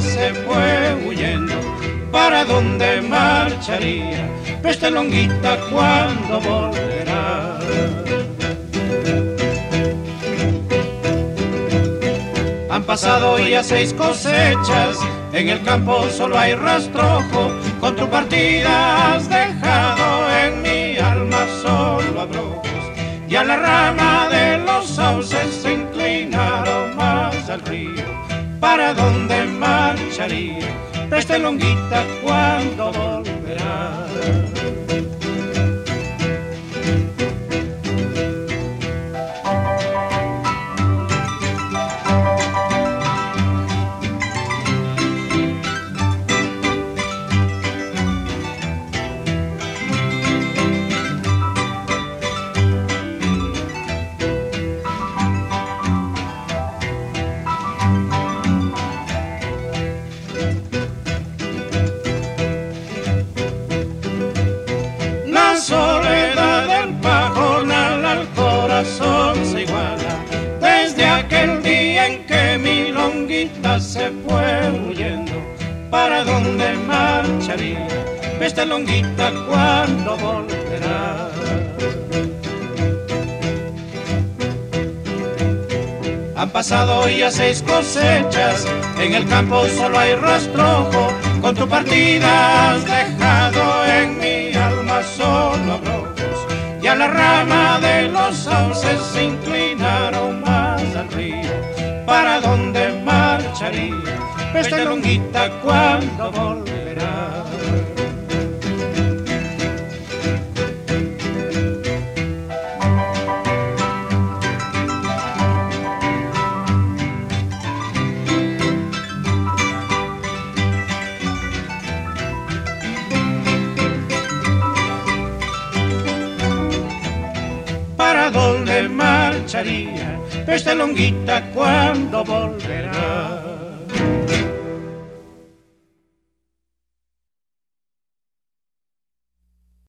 se fue huyendo. ¿Para dónde marcharía? Peste longuita cuando volverá. Han pasado ya seis cosechas, en el campo solo hay rastrojo, con tu partida has dejado en mi alma solo abrojos, y a la rama de los sauces ¿para dónde marcharía? Preste longuita cuando volverá. Se iguala desde aquel día en que mi longuita se fue huyendo. ¿Para dónde marcharía esta longuita cuando volverá? Han pasado ya seis cosechas, en el campo solo hay rastrojo, con tu partida has dejado a la rama de los sauces se inclinaron más al río, ¿para dónde marcharía esta longuita cuando volverá? Esta longuita cuando volverá?